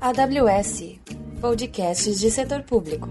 AWS Podcasts de Setor Público.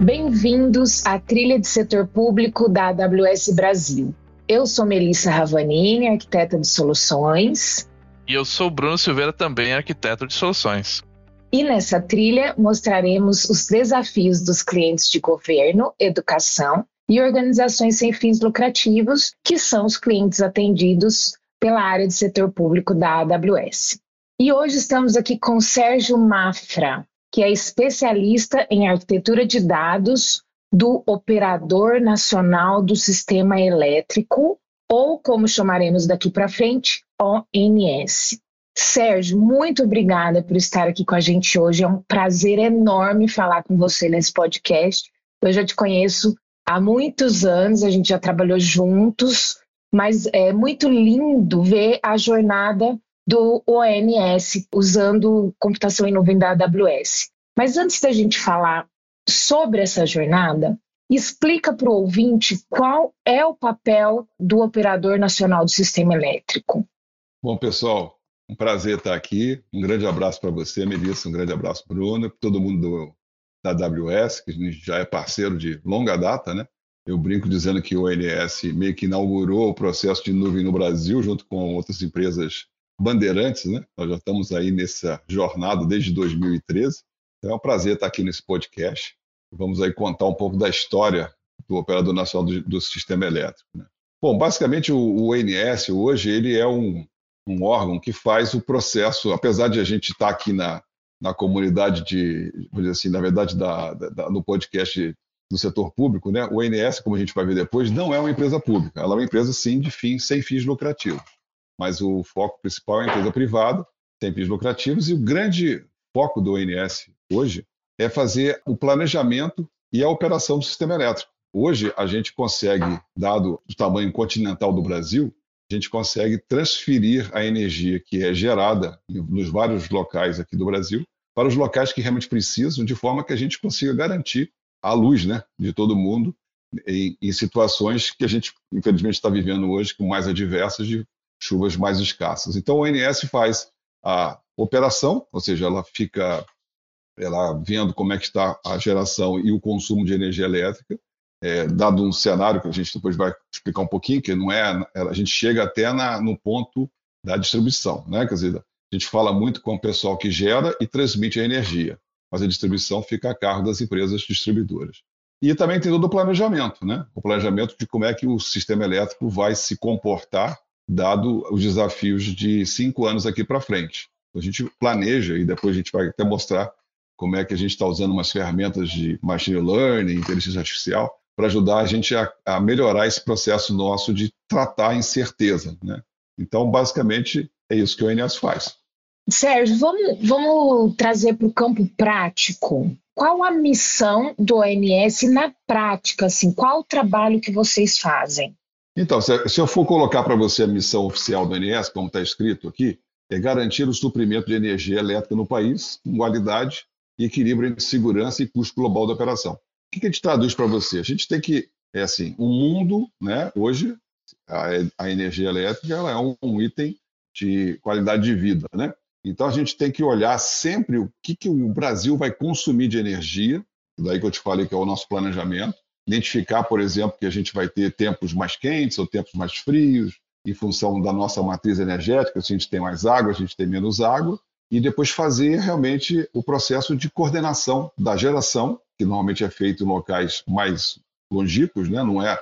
Bem-vindos à trilha de setor público da AWS Brasil. Eu sou Melissa Ravanini, arquiteta de soluções. E eu sou Bruno Silveira, também arquiteto de soluções. E nessa trilha mostraremos os desafios dos clientes de governo, educação e organizações sem fins lucrativos, que são os clientes atendidos pela área de setor público da AWS. E hoje estamos aqui com Sérgio Mafra, que é especialista em arquitetura de dados do Operador Nacional do Sistema Elétrico, ou como chamaremos daqui para frente, ONS. Sérgio, muito obrigada por estar aqui com a gente hoje. É um prazer enorme falar com você nesse podcast. Eu já te conheço há muitos anos, a gente já trabalhou juntos, mas é muito lindo ver a jornada do ONS usando computação em nuvem da AWS. Mas antes da gente falar sobre essa jornada, explica para o ouvinte qual é o papel do Operador Nacional do Sistema Elétrico. Bom, pessoal, um prazer estar aqui. Um grande abraço para você, Melissa, um grande abraço, Bruno, todo mundo do da AWS, que já é parceiro de longa data, né? Eu brinco dizendo que o ONS meio que inaugurou o processo de nuvem no Brasil, junto com outras empresas bandeirantes, né? Nós já estamos aí nessa jornada desde 2013. Então é um prazer estar aqui nesse podcast. Vamos aí contar um pouco da história do Operador Nacional do, do Sistema Elétrico. Né? Bom, basicamente o, o ONS hoje ele é um, um órgão que faz o processo, apesar de a gente estar aqui na, na comunidade de, vamos dizer assim, na verdade, da, da, no podcast do setor público, né? O INS, como a gente vai ver depois, não é uma empresa pública. Ela é uma empresa, sim, de fins, sem fins lucrativos. Mas o foco principal é a empresa privada, sem fins lucrativos, e o grande foco do INS hoje é fazer o planejamento e a operação do sistema elétrico. Hoje, a gente consegue, dado o tamanho continental do Brasil, a gente consegue transferir a energia que é gerada nos vários locais aqui do Brasil para os locais que realmente precisam, de forma que a gente consiga garantir a luz né, de todo mundo em, em situações que a gente, infelizmente, está vivendo hoje, com mais adversas, de chuvas mais escassas. Então, o ONS faz a operação, ou seja, ela fica ela vendo como é que está a geração e o consumo de energia elétrica, é, dado um cenário que a gente depois vai explicar um pouquinho, que não é, a gente chega até na, no ponto da distribuição, né? Quer dizer, a gente fala muito com o pessoal que gera e transmite a energia, mas a distribuição fica a cargo das empresas distribuidoras. E também tem todo o planejamento, né? O planejamento de como é que o sistema elétrico vai se comportar, dado os desafios de cinco anos aqui para frente. A gente planeja e depois a gente vai até mostrar como é que a gente está usando umas ferramentas de machine learning, inteligência artificial, para ajudar a gente a, a, melhorar esse processo nosso de tratar a incerteza. Né? Então, basicamente, é isso que o ONS faz. Sérgio, vamos, vamos trazer para o campo prático. Qual a missão do ONS na prática? Assim, qual o trabalho que vocês fazem? Então, se, se eu for colocar para você a missão oficial do ONS, como está escrito aqui, é garantir o suprimento de energia elétrica no país com qualidade e equilíbrio entre segurança e custo global da operação. O que, a gente traduz para você? A gente tem que, é assim, o mundo, né, hoje, a, a energia elétrica ela é um, um, item de qualidade de vida, né? Então a gente tem que olhar sempre o que, que o Brasil vai consumir de energia, daí que eu te falei que é o nosso planejamento, identificar, por exemplo, que a gente vai ter tempos mais quentes ou tempos mais frios, em função da nossa matriz energética, se a gente tem mais água, a gente tem menos água, e depois fazer realmente o processo de coordenação da geração que normalmente é feito em locais mais longínquos, né? não é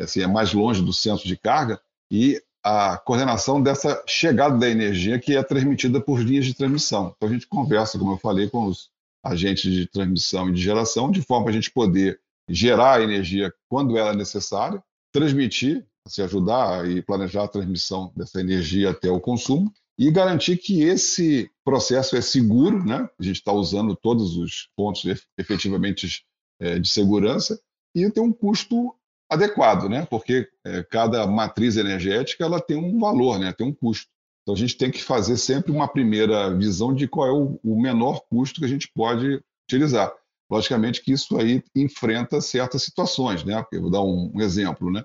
assim, é mais longe do centro de carga, e a coordenação dessa chegada da energia que é transmitida por linhas de transmissão. Então a gente conversa, como eu falei, com os agentes de transmissão e de geração, de forma a gente poder gerar a energia quando ela é necessária, transmitir, se ajudar e planejar a transmissão dessa energia até o consumo e garantir que esse processo é seguro, né? A gente está usando todos os pontos efetivamente é, de segurança e tem um custo adequado, né? Porque é, cada matriz energética ela tem um valor, né? Tem um custo. Então a gente tem que fazer sempre uma primeira visão de qual é o, menor custo que a gente pode utilizar. Logicamente que isso aí enfrenta certas situações, né? Porque vou dar um exemplo, né?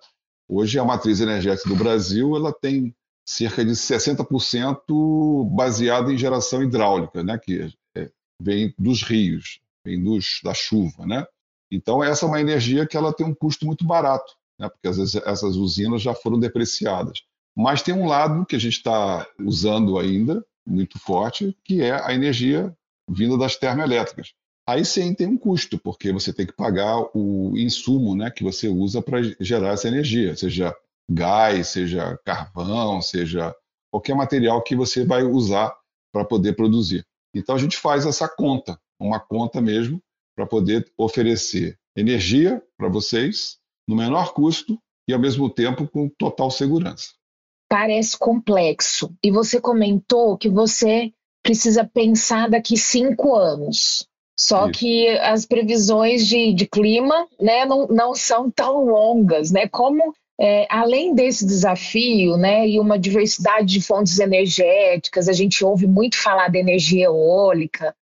Hoje a matriz energética do Brasil ela tem cerca de 60% baseada em geração hidráulica, né? Que é, vem dos rios, vem dos, da chuva, né? Então essa é uma energia que ela tem um custo muito barato, né? Porque vezes essas usinas já foram depreciadas. Mas tem um lado que a gente está usando ainda muito forte, que é a energia vinda das termoelétricas. Aí sim tem um custo, porque você tem que pagar o insumo né, que você usa para gerar essa energia, seja gás, seja carvão, seja qualquer material que você vai usar para poder produzir. Então a gente faz essa conta, uma conta mesmo, para poder oferecer energia para vocês no menor custo e ao mesmo tempo com total segurança. Parece complexo. E você comentou que você precisa pensar daqui cinco anos. Só Isso. que as previsões de, de clima né, não, não são tão longas. Né? Como, é, além desse desafio né, e uma diversidade de fontes energéticas, a gente ouve muito falar da energia eólica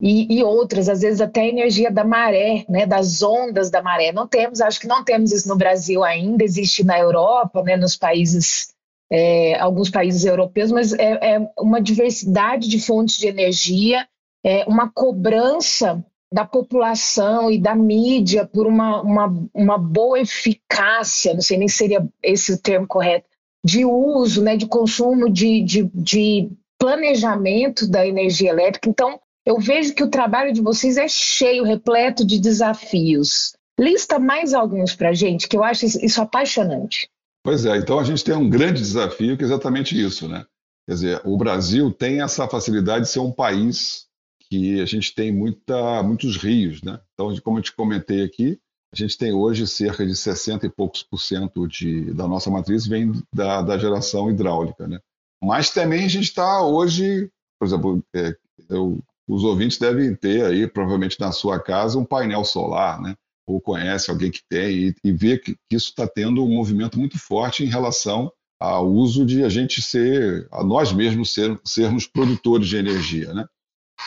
e, e outras, às vezes até a energia da maré, né, das ondas da maré. Não temos, acho que não temos isso no Brasil ainda, existe na Europa, né, nos países é, alguns países europeus, mas é, é, uma diversidade de fontes de energia, é uma cobrança da população e da mídia por uma, uma, uma boa eficácia, não sei nem se seria esse o termo correto, de uso, né, de consumo, de, de, de planejamento da energia elétrica. Então, eu vejo que o trabalho de vocês é cheio, repleto de desafios. Lista mais alguns para gente, que eu acho isso apaixonante. Pois é, então a gente tem um grande desafio que é exatamente isso, né? Quer dizer, o Brasil tem essa facilidade de ser um país que a gente tem muita, muitos rios, né? Então, como eu te comentei aqui, a gente tem hoje cerca de 60 e poucos por cento de, da nossa matriz vem da, da geração hidráulica, né? Mas também a gente está hoje, por exemplo, é, eu, os ouvintes devem ter aí, provavelmente na sua casa, um painel solar, né? ou conhece alguém que tem, e, e vê que, que isso está tendo um movimento muito forte em relação ao uso de a gente ser, a nós mesmos ser, sermos produtores de energia. Né?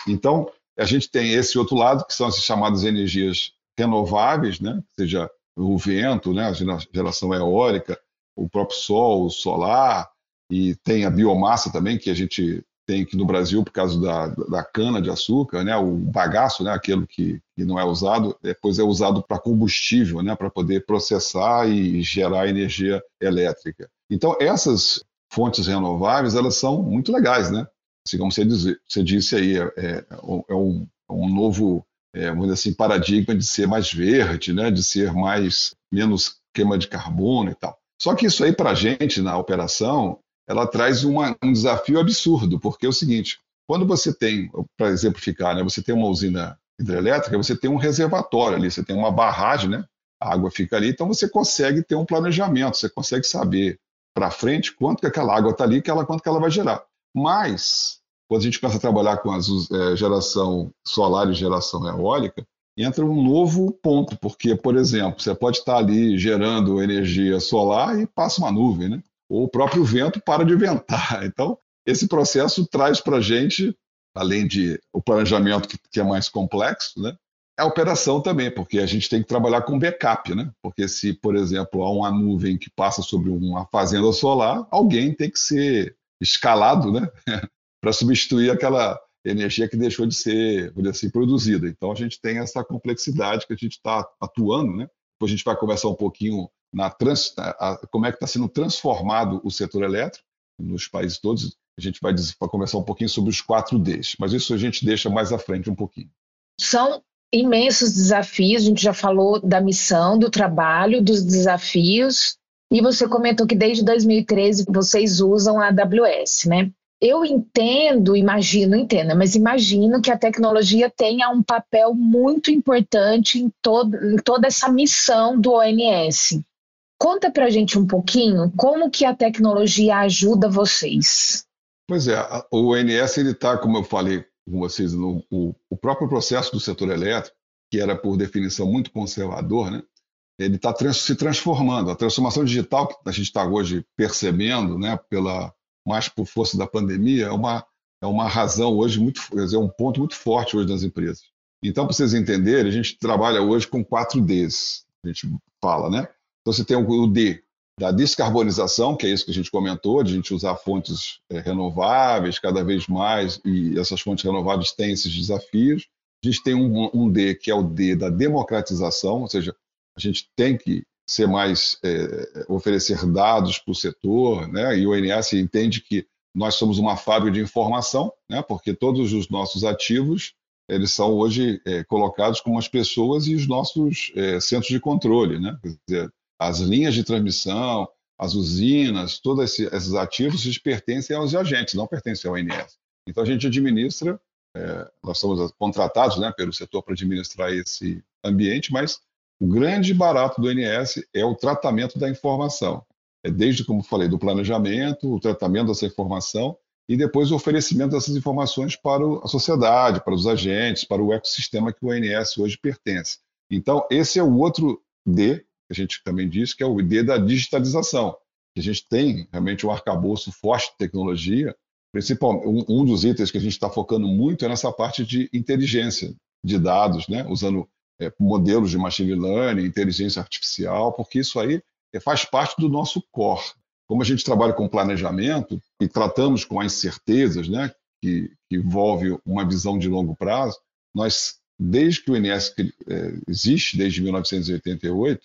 Então, a gente tem esse outro lado, que são as chamadas energias renováveis, né? seja o vento, né? a geração eólica, o próprio sol, o solar, e tem a biomassa também, que a gente tem aqui no Brasil por causa da, da cana de açúcar, né, o bagaço, né, aquilo que, que não é usado, depois é usado para combustível, né, para poder processar e gerar energia elétrica. Então essas fontes renováveis elas são muito legais, né? Assim como você, diz, você disse aí, é, é, é um, é um, novo, é, vamos assim, paradigma de ser mais verde, né, de ser mais menos queima de carbono e tal. Só que isso aí para a gente na operação ela traz uma, um desafio absurdo, porque é o seguinte: quando você tem, para exemplificar, né, você tem uma usina hidrelétrica, você tem um reservatório ali, você tem uma barragem, né, a água fica ali, então você consegue ter um planejamento, você consegue saber para frente quanto que aquela água está ali, e quanto que ela vai gerar. Mas, quando a gente começa a trabalhar com a é, geração solar e geração eólica, entra um novo ponto, porque, por exemplo, você pode estar ali gerando energia solar e passa uma nuvem, né? ou o próprio vento para de ventar. Então, esse processo traz para a gente, além de o planejamento que, que, é mais complexo, né, a operação também, porque a gente tem que trabalhar com backup, né? Porque se, por exemplo, há uma nuvem que passa sobre uma fazenda solar, alguém tem que ser escalado, né, para substituir aquela energia que deixou de ser, assim, produzida. Então a gente tem essa complexidade que a gente está atuando, né? Depois a gente vai conversar um pouquinho na trans, a, como é que está sendo transformado o setor elétrico nos países todos. A gente vai, vai conversar um pouquinho sobre os 4Ds, mas isso a gente deixa mais à frente um pouquinho. São imensos desafios, a gente já falou da missão, do trabalho, dos desafios, e você comentou que desde 2013 vocês usam a AWS, né? Eu entendo, imagino, entenda, mas imagino que a tecnologia tenha um papel muito importante em, todo, em toda essa missão do ONS. Conta para a gente um pouquinho como que a tecnologia ajuda vocês. Pois é, o ONS está, como eu falei com vocês, no, o, o, próprio processo do setor elétrico, que era por definição muito conservador, né? Ele está trans, se transformando. A transformação digital que a gente está hoje percebendo, né, pela mais por força da pandemia, é uma, é uma razão hoje muito, é um ponto muito forte hoje nas empresas. Então, para vocês entenderem, a gente trabalha hoje com quatro Ds, a gente fala, né? Então, você tem o D da descarbonização, que é isso que a gente comentou, de a gente usar fontes é, renováveis cada vez mais, e essas fontes renováveis têm esses desafios. A gente tem um, um D, que é o D da democratização, ou seja, a gente tem que ser mais, é, oferecer dados para o setor, né? e o ONS entende que nós somos uma fábrica de informação, né? porque todos os nossos ativos eles são hoje é, colocados como as pessoas e os nossos é, centros de controle, né? Quer dizer, as linhas de transmissão, as usinas, todos esses ativos eles pertencem aos agentes, não pertencem ao INS. Então a gente administra, é, nós somos contratados né, pelo setor para administrar esse ambiente, mas o grande barato do INS é o tratamento da informação. É desde, como falei, do planejamento, o tratamento dessa informação e depois o oferecimento dessas informações para a sociedade, para os agentes, para o ecossistema que o INS hoje pertence. Então, esse é o outro D a gente também disse, que é o ID da digitalização. A gente tem realmente um arcabouço forte de tecnologia, principalmente um dos itens que a gente está focando muito é nessa parte de inteligência de dados, né? usando é, modelos de machine learning, inteligência artificial, porque isso aí é, faz parte do nosso core. Como a gente trabalha com planejamento e tratamos com as incertezas, né, que, que envolve uma visão de longo prazo, nós, desde que o INS é, existe, desde 1988,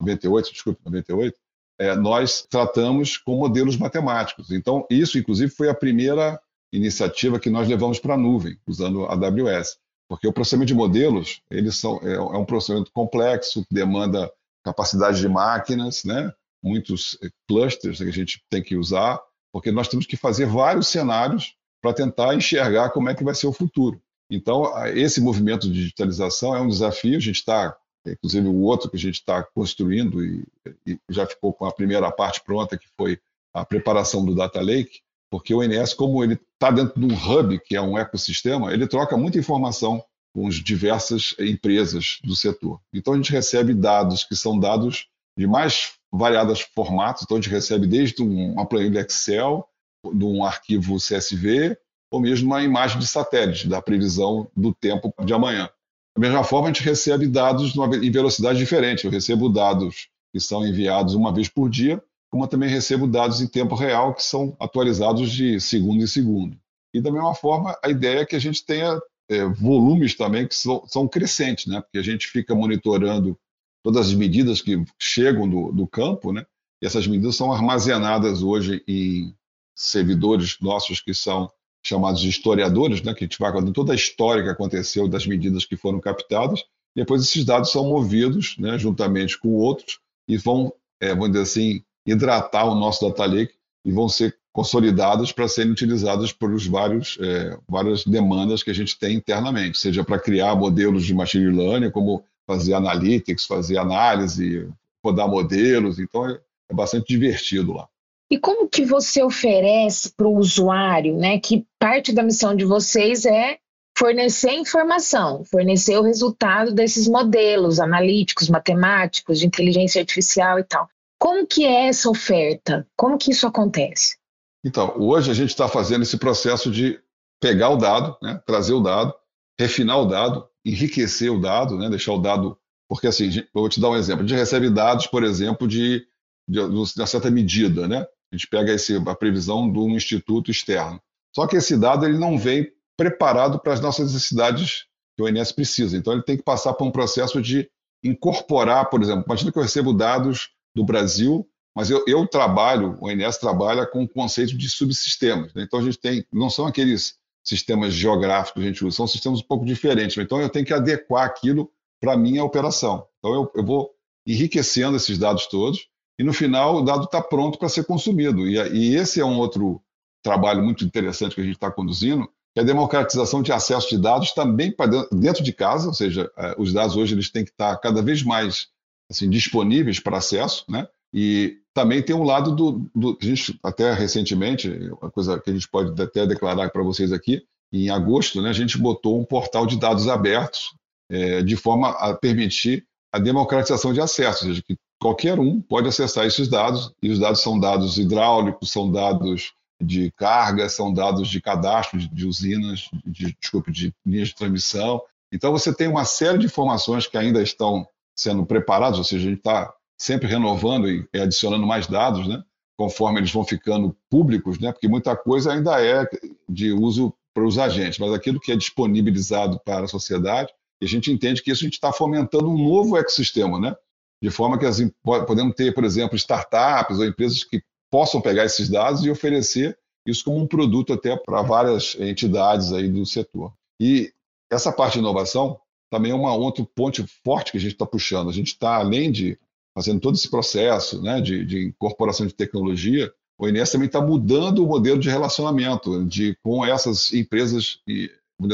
98, desculpe, 98, é, nós tratamos com modelos matemáticos. Então, isso, inclusive, foi a primeira iniciativa que nós levamos para a nuvem, usando a AWS. Porque o processamento de modelos eles são, é, é um processamento complexo, que demanda capacidade de máquinas, né? muitos é, clusters que a gente tem que usar, porque nós temos que fazer vários cenários para tentar enxergar como é que vai ser o futuro. Então, esse movimento de digitalização é um desafio, a gente está inclusive o outro que a gente está construindo e, e, já ficou com a primeira parte pronta, que foi a preparação do Data Lake, porque o INS, como ele está dentro de um hub, que é um ecossistema, ele troca muita informação com as diversas empresas do setor. Então a gente recebe dados que são dados de mais variados formatos, então a gente recebe desde uma planilha Excel, de um arquivo CSV, ou mesmo uma imagem de satélite, da previsão do tempo de amanhã. Da mesma forma, a gente recebe dados em velocidade diferente. Eu recebo dados que são enviados uma vez por dia, como eu também recebo dados em tempo real que são atualizados de segundo em segundo. E da mesma forma, a ideia é que a gente tenha é, volumes também que são, são, crescentes, né? porque a gente fica monitorando todas as medidas que chegam do, do campo, né? e essas medidas são armazenadas hoje em servidores nossos que são chamados de historiadores, né, que a gente vai contando toda a história que aconteceu das medidas que foram captadas, e depois esses dados são movidos, né, juntamente com outros, e vão, é, vamos dizer assim, hidratar o nosso data lake e vão ser consolidados para serem utilizados por os vários, é, várias demandas que a gente tem internamente, seja para criar modelos de machine learning, como fazer analytics, fazer análise, rodar modelos, então é, é bastante divertido lá. E como que você oferece para o usuário, né, que parte da missão de vocês é fornecer informação, fornecer o resultado desses modelos analíticos, matemáticos, de inteligência artificial e tal. Como que é essa oferta? Como que isso acontece? Então, hoje a gente está fazendo esse processo de pegar o dado, né, trazer o dado, refinar o dado, enriquecer o dado, né, deixar o dado. Porque, assim, eu vou te dar um exemplo. A gente recebe dados, por exemplo, de, de, de uma certa medida, né? A gente pega esse, a previsão de um instituto externo. Só que esse dado ele não vem preparado para as nossas necessidades que o INS precisa. Então, ele tem que passar por um processo de incorporar, por exemplo, imagina que eu recebo dados do Brasil, mas eu, eu trabalho, o INS trabalha com o conceito de subsistemas. Né? Então, a gente tem, não são aqueles sistemas geográficos que a gente usa, são sistemas um pouco diferentes. Então, eu tenho que adequar aquilo para a minha operação. Então, eu, eu vou enriquecendo esses dados todos e no final o dado está pronto para ser consumido. E, e, esse é um outro trabalho muito interessante que a gente está conduzindo, que é a democratização de acesso de dados também para dentro de casa, ou seja, é, os dados hoje eles têm que estar tá cada vez mais assim, disponíveis para acesso, né? E também tem um lado do, do, a gente até recentemente, uma coisa que a gente pode até declarar para vocês aqui, em agosto, né, a gente botou um portal de dados abertos é, de forma a permitir a democratização de acesso, ou seja, que qualquer um pode acessar esses dados, e os dados são dados hidráulicos, são dados de carga, são dados de cadastro de, de usinas, de, desculpe, de linhas de transmissão. Então, você tem uma série de informações que ainda estão sendo preparadas, ou seja, a gente está sempre renovando e adicionando mais dados, né? conforme eles vão ficando públicos, né? porque muita coisa ainda é de uso para os agentes, mas aquilo que é disponibilizado para a sociedade, a gente entende que isso a gente está fomentando um novo ecossistema, né? de forma que as, podemos ter, por exemplo, startups ou empresas que possam pegar esses dados e oferecer isso como um produto até para várias entidades aí do setor. E essa parte de inovação também é uma outra ponte forte que a gente está puxando. A gente está, além de fazendo todo esse processo né, de, de incorporação de tecnologia, o INES também está mudando o modelo de relacionamento de, com essas empresas,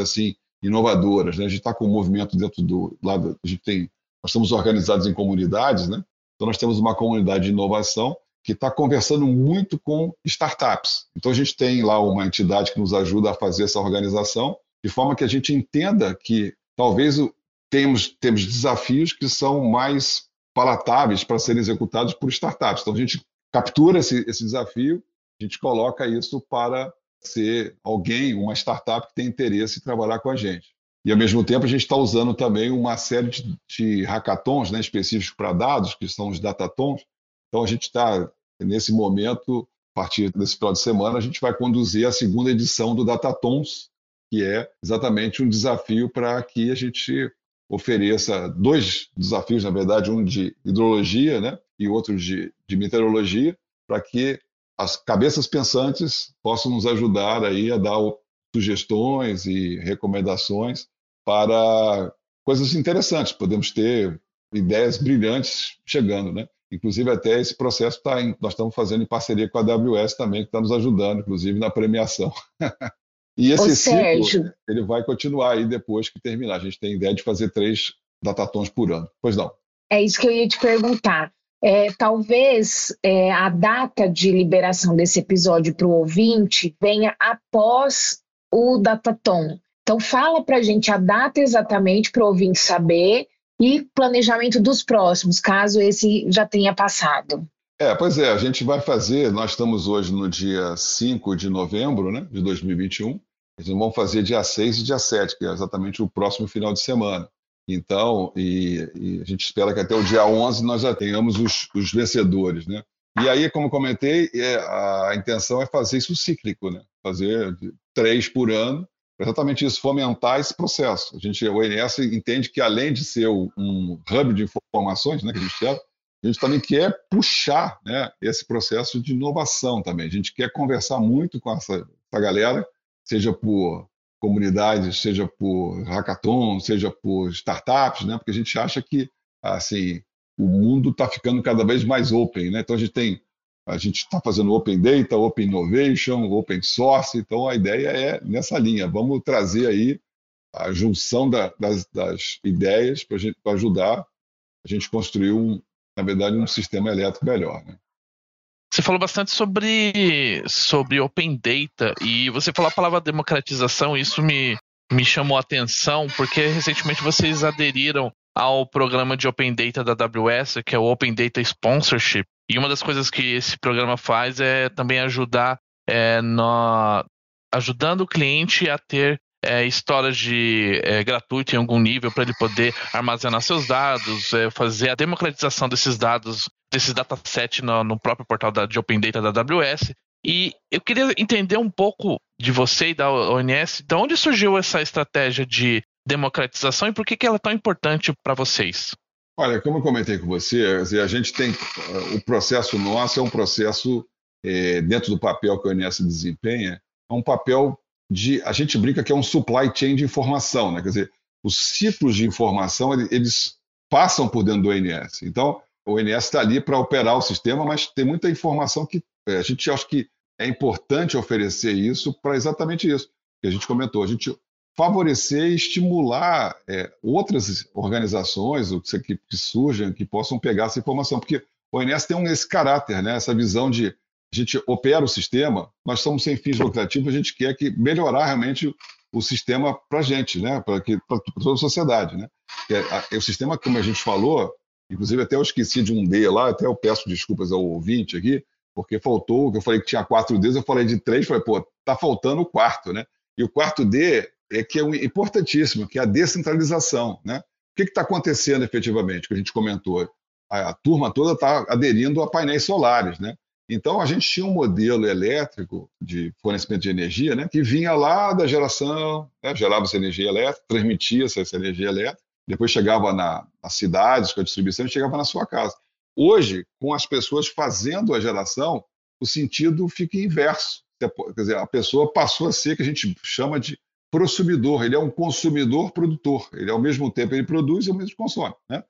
assim, inovadoras. Né? A gente está com um movimento dentro do lado, a gente tem, nós estamos organizados em comunidades, né? então nós temos uma comunidade de inovação que está conversando muito com startups. Então a gente tem lá uma entidade que nos ajuda a fazer essa organização de forma que a gente entenda que talvez temos, temos desafios que são mais palatáveis para serem executados por startups. Então, a gente captura esse, esse desafio, a gente coloca isso para ser alguém, uma startup que tem interesse em trabalhar com a gente. E, ao mesmo tempo, a gente está usando também uma série de, de hackathons né, específicos para dados, que são os datatons. Então, a gente está, nesse momento, a partir desse final de semana, a gente vai conduzir a segunda edição do Datatons, que é exatamente um desafio para que a gente ofereça dois desafios, na verdade, um de hidrologia né, e outro de, de meteorologia, para que as cabeças pensantes possam nos ajudar aí a dar sugestões e recomendações para coisas interessantes. Podemos ter ideias brilhantes chegando, né? Inclusive até esse processo tá em, nós estamos fazendo em parceria com a AWS também, que está nos ajudando, inclusive na premiação. E esse Ô, ciclo Sérgio, ele vai continuar aí depois que terminar. A gente tem ideia de fazer três datatons por ano. Pois não. É isso que eu ia te perguntar. É, talvez é, a data de liberação desse episódio para o ouvinte venha após o datatom. Então fala para a gente a data exatamente para o ouvinte saber e planejamento dos próximos, caso esse já tenha passado. É, pois é, a gente vai fazer, nós estamos hoje no dia 5 de novembro né, de 2021, eles vão fazer dia 6 e dia 7, que é exatamente o próximo final de semana. Então, e, e a gente espera que até o dia 11 nós já tenhamos os, os vencedores, né? E aí, como comentei, é, a intenção é fazer isso cíclico, né? Fazer três por ano, exatamente isso, fomentar esse processo. A gente, o INS entende que além de ser um hub de informações, né, que a gente quer, a gente também quer puxar né, esse processo de inovação também. A gente quer conversar muito com essa, essa galera seja por comunidades, seja por hackathon, seja por startups, né? Porque a gente acha que assim o mundo está ficando cada vez mais open, né? Então a gente tem a gente está fazendo open data, open innovation, open source. Então a ideia é nessa linha. Vamos trazer aí a junção da, das, das, ideias para ajudar a gente construir um, na verdade, um sistema elétrico melhor. Né? Você falou bastante sobre, sobre Open Data e você falou a palavra democratização, isso me, me chamou a atenção, porque recentemente vocês aderiram ao programa de Open Data da AWS, que é o Open Data Sponsorship. E uma das coisas que esse programa faz é também ajudar é, no, ajudando o cliente a ter é, storage é, gratuito em algum nível para ele poder armazenar seus dados, é, fazer a democratização desses dados, desses datasets no, no próprio portal da, de Open Data da AWS. E eu queria entender um pouco de você e da ONS, de onde surgiu essa estratégia de democratização e por que, que ela é tão importante para vocês? Olha, como eu comentei com você, a gente tem o processo nosso é um processo é, dentro do papel que a ONS desempenha, é um papel de. A gente brinca que é um supply chain de informação, né? Quer dizer, os ciclos de informação eles passam por dentro do ONS. Então, o ONS está ali para operar o sistema, mas tem muita informação que é, a gente acha que é importante oferecer isso para exatamente isso que a gente comentou. A gente favorecer e estimular é, outras organizações que, que surjam que possam pegar essa informação, porque o ONS tem um, esse caráter, né? essa visão de a gente opera o sistema, nós estamos sem fins lucrativos, a gente quer que melhorar realmente o sistema para a gente, né? para toda a sociedade. Né? É, o sistema, como a gente falou, inclusive até eu esqueci de um D lá, até eu peço desculpas ao ouvinte aqui, porque faltou, eu falei que tinha quatro Ds, eu falei de três, falei, pô, tá faltando o quarto, né? E o quarto D é que é importantíssimo, que é a descentralização. Né? O que está acontecendo efetivamente, que a gente comentou? A, a turma toda está aderindo a painéis solares. Né? Então, a gente tinha um modelo elétrico de fornecimento de energia né, que vinha lá da geração, né, gerava essa energia elétrica, transmitia essa energia elétrica, depois chegava na, nas cidades com a distribuição e chegava na sua casa. Hoje, com as pessoas fazendo a geração, o sentido fica inverso. Quer dizer, a pessoa passou a ser o que a gente chama de prosumidor, ele é um consumidor produtor, ele ao mesmo tempo ele produz e ao mesmo tempo consome. Né?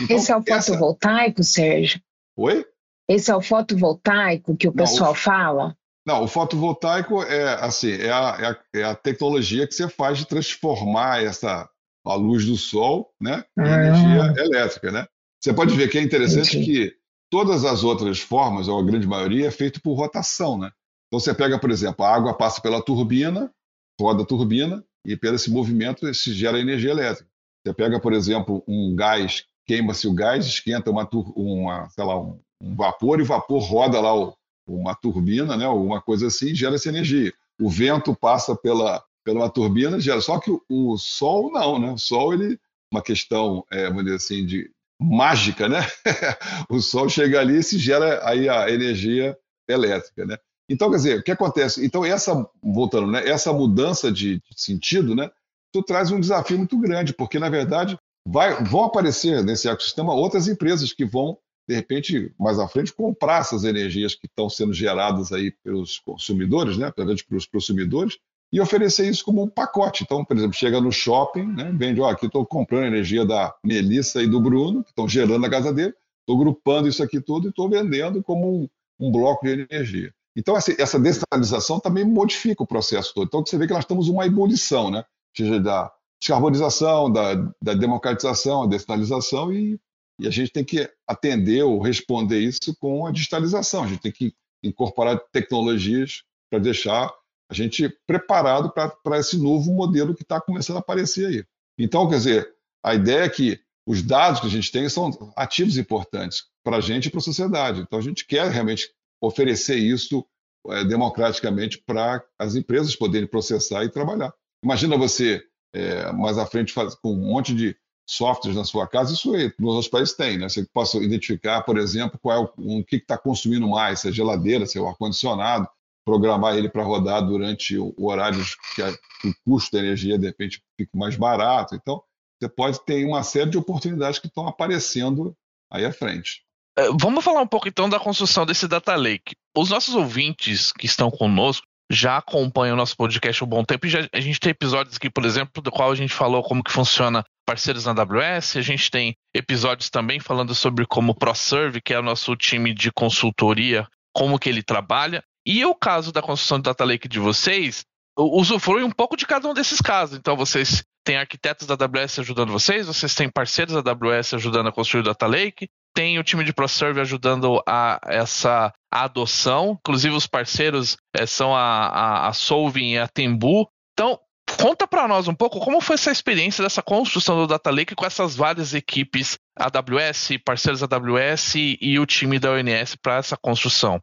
Então, Esse é o fotovoltaico, essa... Sérgio? Oi? Esse é o fotovoltaico que o não, pessoal o... fala? Não, o fotovoltaico é assim, é a, é, a, é a, tecnologia que você faz de transformar essa a luz do sol, né, em ah. energia elétrica, né? Você pode ver que é interessante Entendi. que todas as outras formas, ou a grande maioria, é feito por rotação, né? Então você pega, por exemplo, a água passa pela turbina, roda a turbina e pelo esse movimento se gera energia elétrica. Você pega, por exemplo, um gás, queima-se o gás, esquenta uma, uma sei lá, um, vapor e o vapor roda lá uma turbina, né, alguma coisa assim, gera essa energia. O vento passa pela, pela turbina, gera. Só que o, o Sol não, né? O Sol, ele, uma questão, é, vamos dizer assim, de mágica, né? o Sol chega ali e se gera aí a energia elétrica, né? Então, quer dizer, o que acontece? Então, essa, voltando, né, essa mudança de, de sentido, né, tu traz um desafio muito grande, porque, na verdade, vai, vão aparecer nesse ecossistema outras empresas que vão de repente, mais à frente, comprar essas energias que estão sendo geradas aí pelos consumidores, né, pelos consumidores, e oferecer isso como um pacote. Então, por exemplo, chega no shopping, né, vende, ó, aqui estou comprando energia da Melissa e do Bruno, que estão gerando na casa dele, estou grupando isso aqui tudo e estou vendendo como um, um, bloco de energia. Então, essa, essa descentralização também modifica o processo todo. Então, você vê que nós estamos uma ebulição, né, da descarbonização, da, da democratização, a descentralização e e a gente tem que atender ou responder isso com a digitalização. A gente tem que incorporar tecnologias para deixar a gente preparado para esse novo modelo que está começando a aparecer aí. Então, quer dizer, a ideia é que os dados que a gente tem são ativos importantes para a gente e para a sociedade. Então, a gente quer realmente oferecer isso é, democraticamente para as empresas poderem processar e trabalhar. Imagina você, é, mais à frente, faz, com um monte de softwares na sua casa, isso aí, nos outros países tem, né? Você possa identificar, por exemplo, qual é o, um, que está consumindo mais, se é geladeira, se é o ar-condicionado, programar ele para rodar durante o, o horário que a, o custo da energia, de repente, fique mais barato. Então, você pode ter uma série de oportunidades que estão aparecendo aí à frente. É, vamos falar um pouco então da construção desse data lake. Os nossos ouvintes que estão conosco já acompanham o nosso podcast há um bom tempo e já, a gente tem episódios aqui, por exemplo, do qual a gente falou como que funciona parceiros na AWS, a gente tem episódios também falando sobre como o ProServe, que é o nosso time de consultoria, como que ele trabalha. E o caso da construção do Data Lake de vocês, usufrui um pouco de cada um desses casos. Então vocês têm arquitetos da AWS ajudando vocês, vocês têm parceiros da AWS ajudando a construir o Data Lake, tem o time de ProServe ajudando a essa adoção, inclusive os parceiros é, são a, a, a Solving e a Tembu. Então, conta para nós um pouco como foi essa experiência dessa construção do Data Lake com essas várias equipes AWS, parceiros AWS e o time da ONS para essa construção.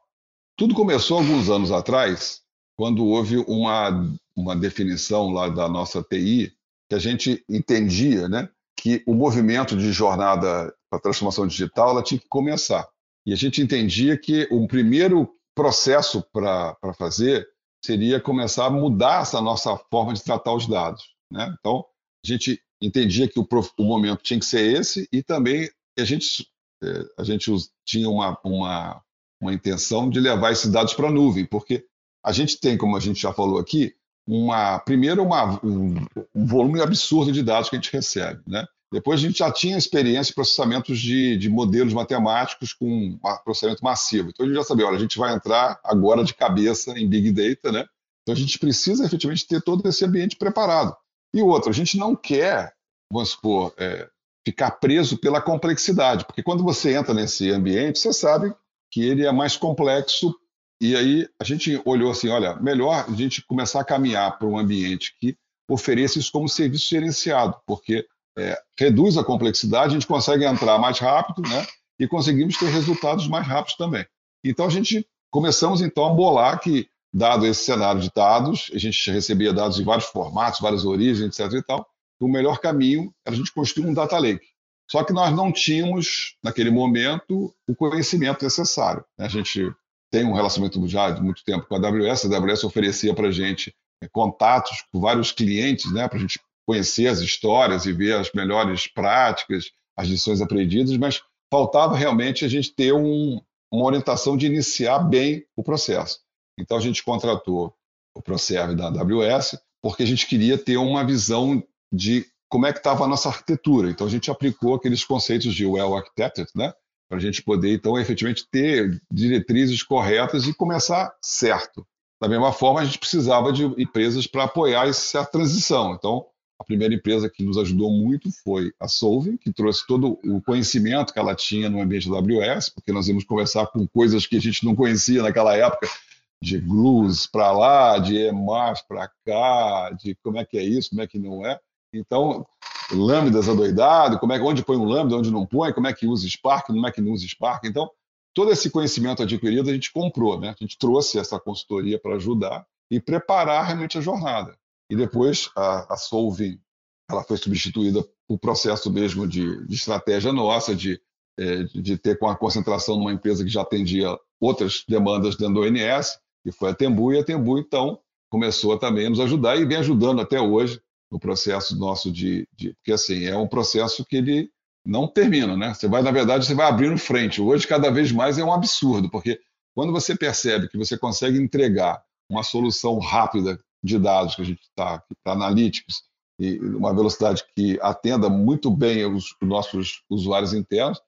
Tudo começou alguns anos atrás, quando houve uma, uma definição lá da nossa TI que a gente entendia, né, que o movimento de jornada para transformação digital ela tinha que começar. E a gente entendia que o primeiro processo para fazer seria começar a mudar essa nossa forma de tratar os dados. Né? Então, a gente entendia que o, o, momento tinha que ser esse e também a gente, é, a gente tinha uma, uma, uma intenção de levar esses dados para a nuvem, porque a gente tem, como a gente já falou aqui, uma primeiro uma, um, um, volume absurdo de dados que a gente recebe, né? Depois a gente já tinha experiência em processamentos de, de modelos matemáticos com processamento massivo. Então a gente já sabia, olha, a gente vai entrar agora de cabeça em Big Data, né? Então a gente precisa efetivamente ter todo esse ambiente preparado. E outro, a gente não quer, vamos supor, é, ficar preso pela complexidade, porque quando você entra nesse ambiente, você sabe que ele é mais complexo e aí a gente olhou assim, olha, melhor a gente começar a caminhar para um ambiente que ofereça isso como serviço gerenciado, porque é, reduz a complexidade, a gente consegue entrar mais rápido, né? E conseguimos ter resultados mais rápidos também. Então a gente começamos então a bolar que dado esse cenário de dados, a gente recebia dados em vários formatos, várias origens, etc. e tal, o melhor caminho era a gente construir um data lake. Só que nós não tínhamos, naquele momento, o conhecimento necessário. Né? A gente tem um relacionamento já de muito tempo com a AWS, a AWS oferecia para a gente é, contatos com vários clientes, né, para a gente conhecer as histórias e ver as melhores práticas, as lições aprendidas, mas faltava realmente a gente ter um, uma orientação de iniciar bem o processo. Então a gente contratou o ProServe da AWS porque a gente queria ter uma visão de como é que estava a nossa arquitetura. Então a gente aplicou aqueles conceitos de well architected, né? Para a gente poder então efetivamente ter diretrizes corretas e começar certo. Da mesma forma, a gente precisava de empresas para apoiar essa transição. Então, a primeira empresa que nos ajudou muito foi a Solving, que trouxe todo o conhecimento que ela tinha no ambiente da AWS, porque nós íamos conversar com coisas que a gente não conhecia naquela época, de glues para lá, de EMAS para cá, de como é que é isso, como é que não é. Então, lambdas adoidado, como é, onde põe um lambda, onde não põe, como é que usa Spark, como é que não usa Spark. Então, todo esse conhecimento adquirido a gente comprou, né? A gente trouxe essa consultoria para ajudar e preparar realmente a jornada. E depois a, a Solving, ela foi substituída por processo mesmo de, de estratégia nossa, de, é, de ter com a concentração numa empresa que já atendia outras demandas dentro do ONS, que foi a Tembu, e a Tembu, então, começou também a nos ajudar e vem ajudando até hoje no processo nosso de, de, porque assim é um processo que ele não termina, né? Você vai, na verdade, você vai abrindo frente. Hoje, cada vez mais é um absurdo, porque quando você percebe que você consegue entregar uma solução rápida de dados que a gente está, para analytics, e uma velocidade que atenda muito bem os, os nossos usuários internos,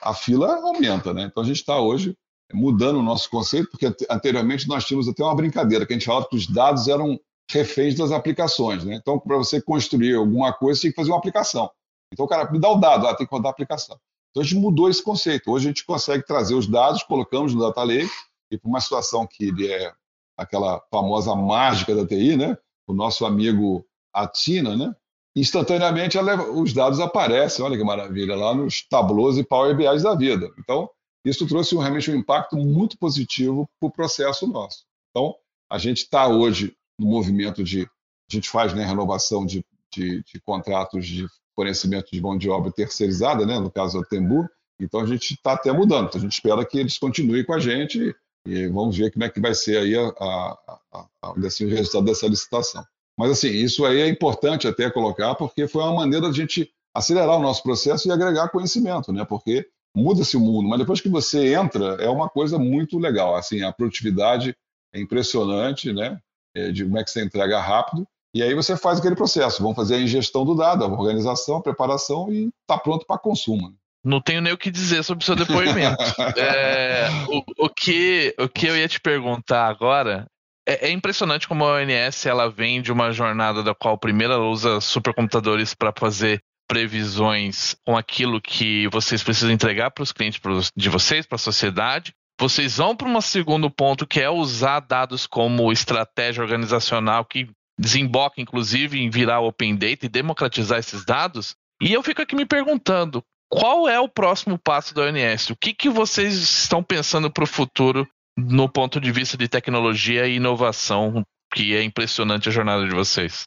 a fila aumenta, né? Então a gente está hoje mudando o nosso conceito, porque anteriormente nós tínhamos até uma brincadeira, que a gente falava que os dados eram reféns das aplicações. Né? Então, para você construir alguma coisa, você tem que fazer uma aplicação. Então, o cara me dá o dado, ah, tem que rodar a aplicação. Então, a gente mudou esse conceito. Hoje, a gente consegue trazer os dados, colocamos no Data Lake, e para uma situação que ele é aquela famosa mágica da TI, né? o nosso amigo Atina, né? instantaneamente os dados aparecem, olha que maravilha, lá nos tablos e Power BI da vida. Então, isso trouxe realmente um impacto muito positivo para o processo nosso. Então, a gente está hoje no movimento de. A gente faz né, renovação de, de, de contratos de fornecimento de mão de obra terceirizada, né, no caso da Tembu, então a gente está até mudando. Então a gente espera que eles continuem com a gente e vamos ver como é que vai ser aí a, a, a, a assim, o resultado dessa licitação. Mas assim, isso aí é importante até colocar, porque foi uma maneira de a gente acelerar o nosso processo e agregar conhecimento, né? Porque muda-se o mundo, mas depois que você entra, é uma coisa muito legal. Assim, a produtividade é impressionante, né? É, de como é que você entrega rápido, e aí você faz aquele processo. Vamos fazer a ingestão do dado, a organização, a preparação e está pronto para consumo. Não tenho nem o que dizer sobre o seu depoimento. é, o, o, que, o que eu ia te perguntar agora é, é, impressionante como a ONS ela vem de uma jornada da qual primeiro ela usa supercomputadores para fazer previsões com aquilo que vocês precisam entregar para os clientes de vocês, para a sociedade, vocês vão para um segundo ponto que é usar dados como estratégia organizacional que desemboca inclusive em virar open data e democratizar esses dados. E eu fico aqui me perguntando, qual é o próximo passo da ONS? O que, que vocês estão pensando para o futuro no ponto de vista de tecnologia e inovação, que é impressionante a jornada de vocês?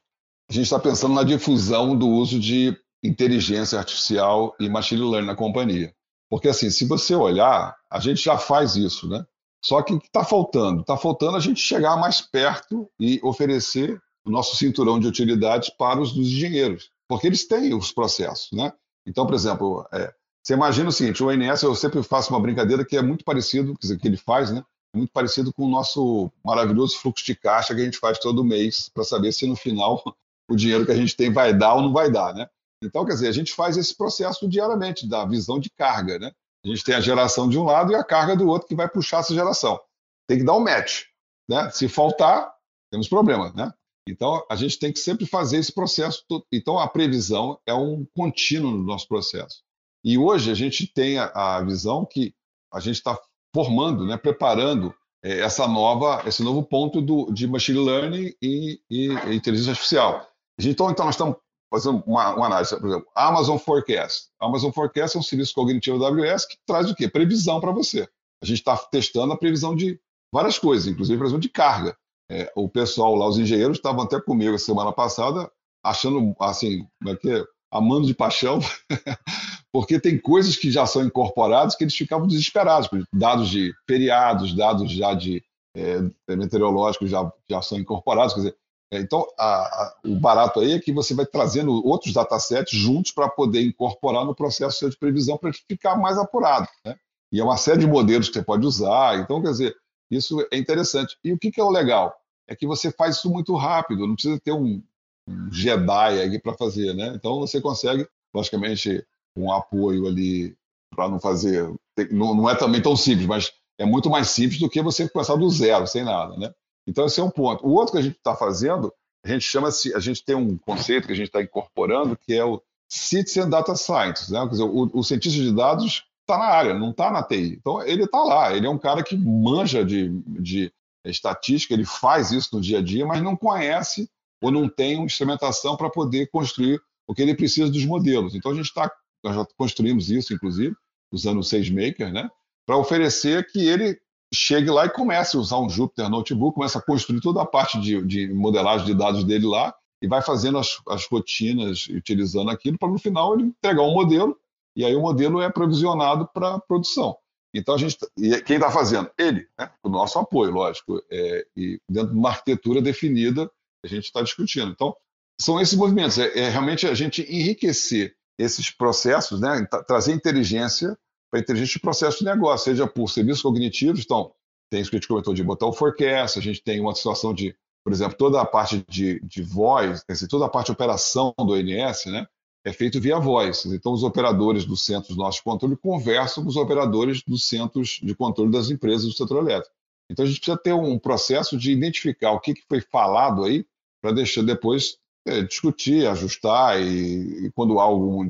A gente está pensando na difusão do uso de inteligência artificial e machine learning na companhia. Porque, assim, se você olhar, a gente já faz isso, né? Só que o que está faltando? Está faltando a gente chegar mais perto e oferecer o nosso cinturão de utilidades para os dos engenheiros, porque eles têm os processos, né? Então, por exemplo, é, você imagina o seguinte, o ONS, eu sempre faço uma brincadeira que é muito parecido, dizer, que ele faz, né? É muito parecido com o nosso maravilhoso fluxo de caixa que a gente faz todo mês para saber se no final o dinheiro que a gente tem vai dar ou não vai dar, né? Então, quer dizer, a gente faz esse processo diariamente, da visão de carga, né? A gente tem a geração de um lado e a carga do outro que vai puxar essa geração. Tem que dar um match, né? Se faltar, temos problema, né? Então, a gente tem que sempre fazer esse processo. Então, a previsão é um contínuo no nosso processo. E hoje a gente tem a, a visão que a gente está formando, né, preparando é, essa nova, esse novo ponto do, de machine learning e, e, e inteligência artificial. Então, então, nós estamos fazendo uma, uma, análise, por exemplo, Amazon Forecast. Amazon Forecast é um serviço cognitivo da AWS que traz o quê? Previsão para você. A gente está testando a previsão de várias coisas, inclusive previsão de carga. É, o pessoal lá, os engenheiros, estavam até comigo semana passada, achando, assim, como é que é? amando de paixão, porque tem coisas que já são incorporadas que eles ficavam desesperados, dados de feriados, dados já de é, meteorológicos já, já são incorporados, quer dizer, é, então a, a, o barato aí é que você vai trazendo outros datasets juntos para poder incorporar no processo de previsão para ficar mais apurado, né? E é uma série de modelos que você pode usar, então, quer dizer, isso é interessante. E o que, que é o legal? É que você faz isso muito rápido, não precisa ter um, um Jedi aí para fazer, né? Então você consegue, logicamente, um apoio ali para não fazer. Não, não, é também tão simples, mas é muito mais simples do que você começar do zero, sem nada, né? Então esse é um ponto. O outro que a gente está fazendo, a gente chama a gente tem um conceito que a gente está incorporando que é o Citizen Data Science, né? Quer dizer, o, o cientista de dados está na área, não está na TI. Então ele está lá, ele é um cara que manja de, de estatística, ele faz isso no dia a dia, mas não conhece ou não tem uma instrumentação para poder construir o que ele precisa dos modelos. Então a gente está, nós já construímos isso, inclusive, usando o SageMaker, né, para oferecer que ele chegue lá e comece a usar um Jupyter Notebook, comece a construir toda a parte de, de modelagem de dados dele lá e vai fazendo as, as rotinas utilizando aquilo para no final ele entregar um modelo e aí o modelo é provisionado para produção. Então a gente e quem está fazendo? Ele, né, o nosso apoio, lógico, é, e dentro de uma arquitetura definida a gente está discutindo. Então, são esses movimentos, é, é, realmente a gente enriquecer esses processos, né, trazer inteligência para inteligência de processo de negócio, seja por serviços cognitivos, então, tem isso que a gente comentou de botar o forecast, a gente tem uma situação de, por exemplo, toda a parte de, de voz, toda a parte de operação do ONS, né, é feito via voz. Então, os operadores dos centros nossos de controle conversam com os operadores dos centros de controle das empresas do setor elétrico. Então, a gente precisa ter um processo de identificar o que foi falado aí para deixar depois é, discutir, ajustar e, e, quando há algum,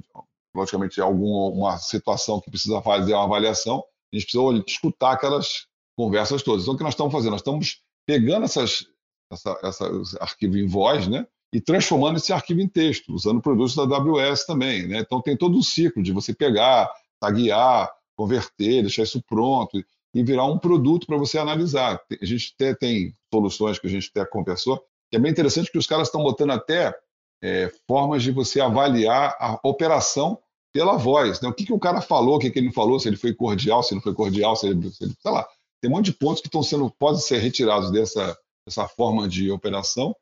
logicamente, alguma situação que precisa fazer uma avaliação, a gente precisa escutar aquelas conversas todas. Então, o que nós estamos fazendo? Nós estamos pegando essas, essa, essa, esse arquivo em voz, né? E transformando esse arquivo em texto, usando produtos da AWS também, né? Então, tem todo o ciclo de você pegar, taguear, converter, deixar isso pronto e virar um produto para você analisar. A gente até tem soluções que a gente até conversou, é bem interessante que os caras estão botando até é, formas de você avaliar a operação pela voz. Né? O que, que o cara falou, o que, que ele não falou, se ele foi cordial, se não foi cordial, se ele, se ele sei lá. Tem um monte de pontos que estão sendo, podem ser retirados dessa, dessa forma de operação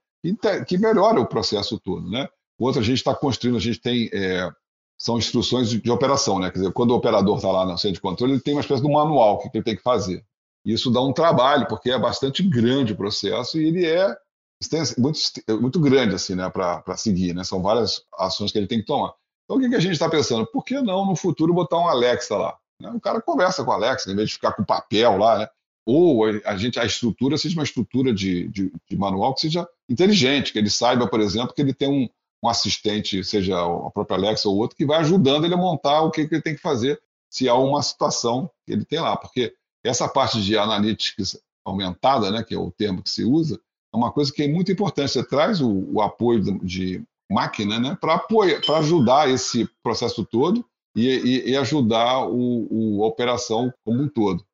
que melhora o processo todo. Né? Outra, a gente está construindo, a gente tem é, são instruções de, operação, né? Quer dizer, quando o operador está lá no centro de controle, ele tem uma espécie de manual que ele tem que fazer. Isso dá um trabalho, porque é bastante grande o processo e ele é muito, muito grande assim, né, para seguir. Né? São várias ações que ele tem que tomar. Então, o que, que a gente está pensando? Por que não, no futuro, botar um Alexa lá? Né? O cara conversa com o Alexa, em vez de ficar com papel lá, né? ou a, gente, a estrutura seja uma estrutura de, de, de, manual que seja inteligente, que ele saiba, por exemplo, que ele tem um, um assistente, seja a própria Alexa ou outro, que vai ajudando ele a montar o que, que ele tem que fazer se há uma situação que ele tem lá. Porque essa parte de analytics aumentada, né, que é o termo que se usa, é uma coisa que é muito importante. Você traz o, o apoio de máquina né, para ajudar esse processo todo e, e, e ajudar o, o, a operação como um todo.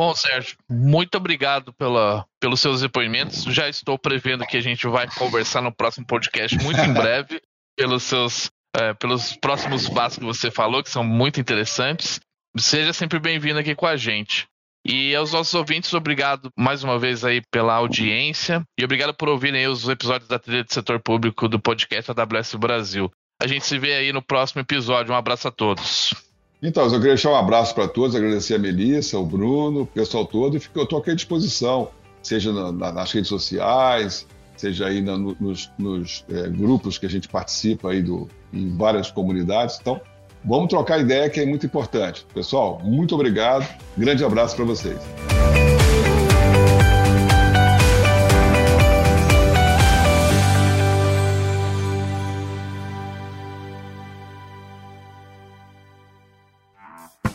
Bom, Sérgio, muito obrigado pela, pelos seus depoimentos. Já estou prevendo que a gente vai conversar no próximo podcast muito em breve, pelos seus é, pelos próximos passos que você falou, que são muito interessantes. Seja sempre bem-vindo aqui com a gente. E aos nossos ouvintes, obrigado mais uma vez aí pela audiência e obrigado por ouvirem os episódios da trilha de setor público do podcast AWS Brasil. A gente se vê aí no próximo episódio. Um abraço a todos. Então, eu queria deixar um abraço para todos, agradecer a Melissa, o Bruno, o pessoal todo, e eu estou aqui à disposição, seja na, na, nas redes sociais, seja aí na, nos, nos é, grupos que a gente participa aí do, em várias comunidades. Então, Vamos trocar ideia que é muito importante. Pessoal, muito obrigado. Grande abraço para vocês.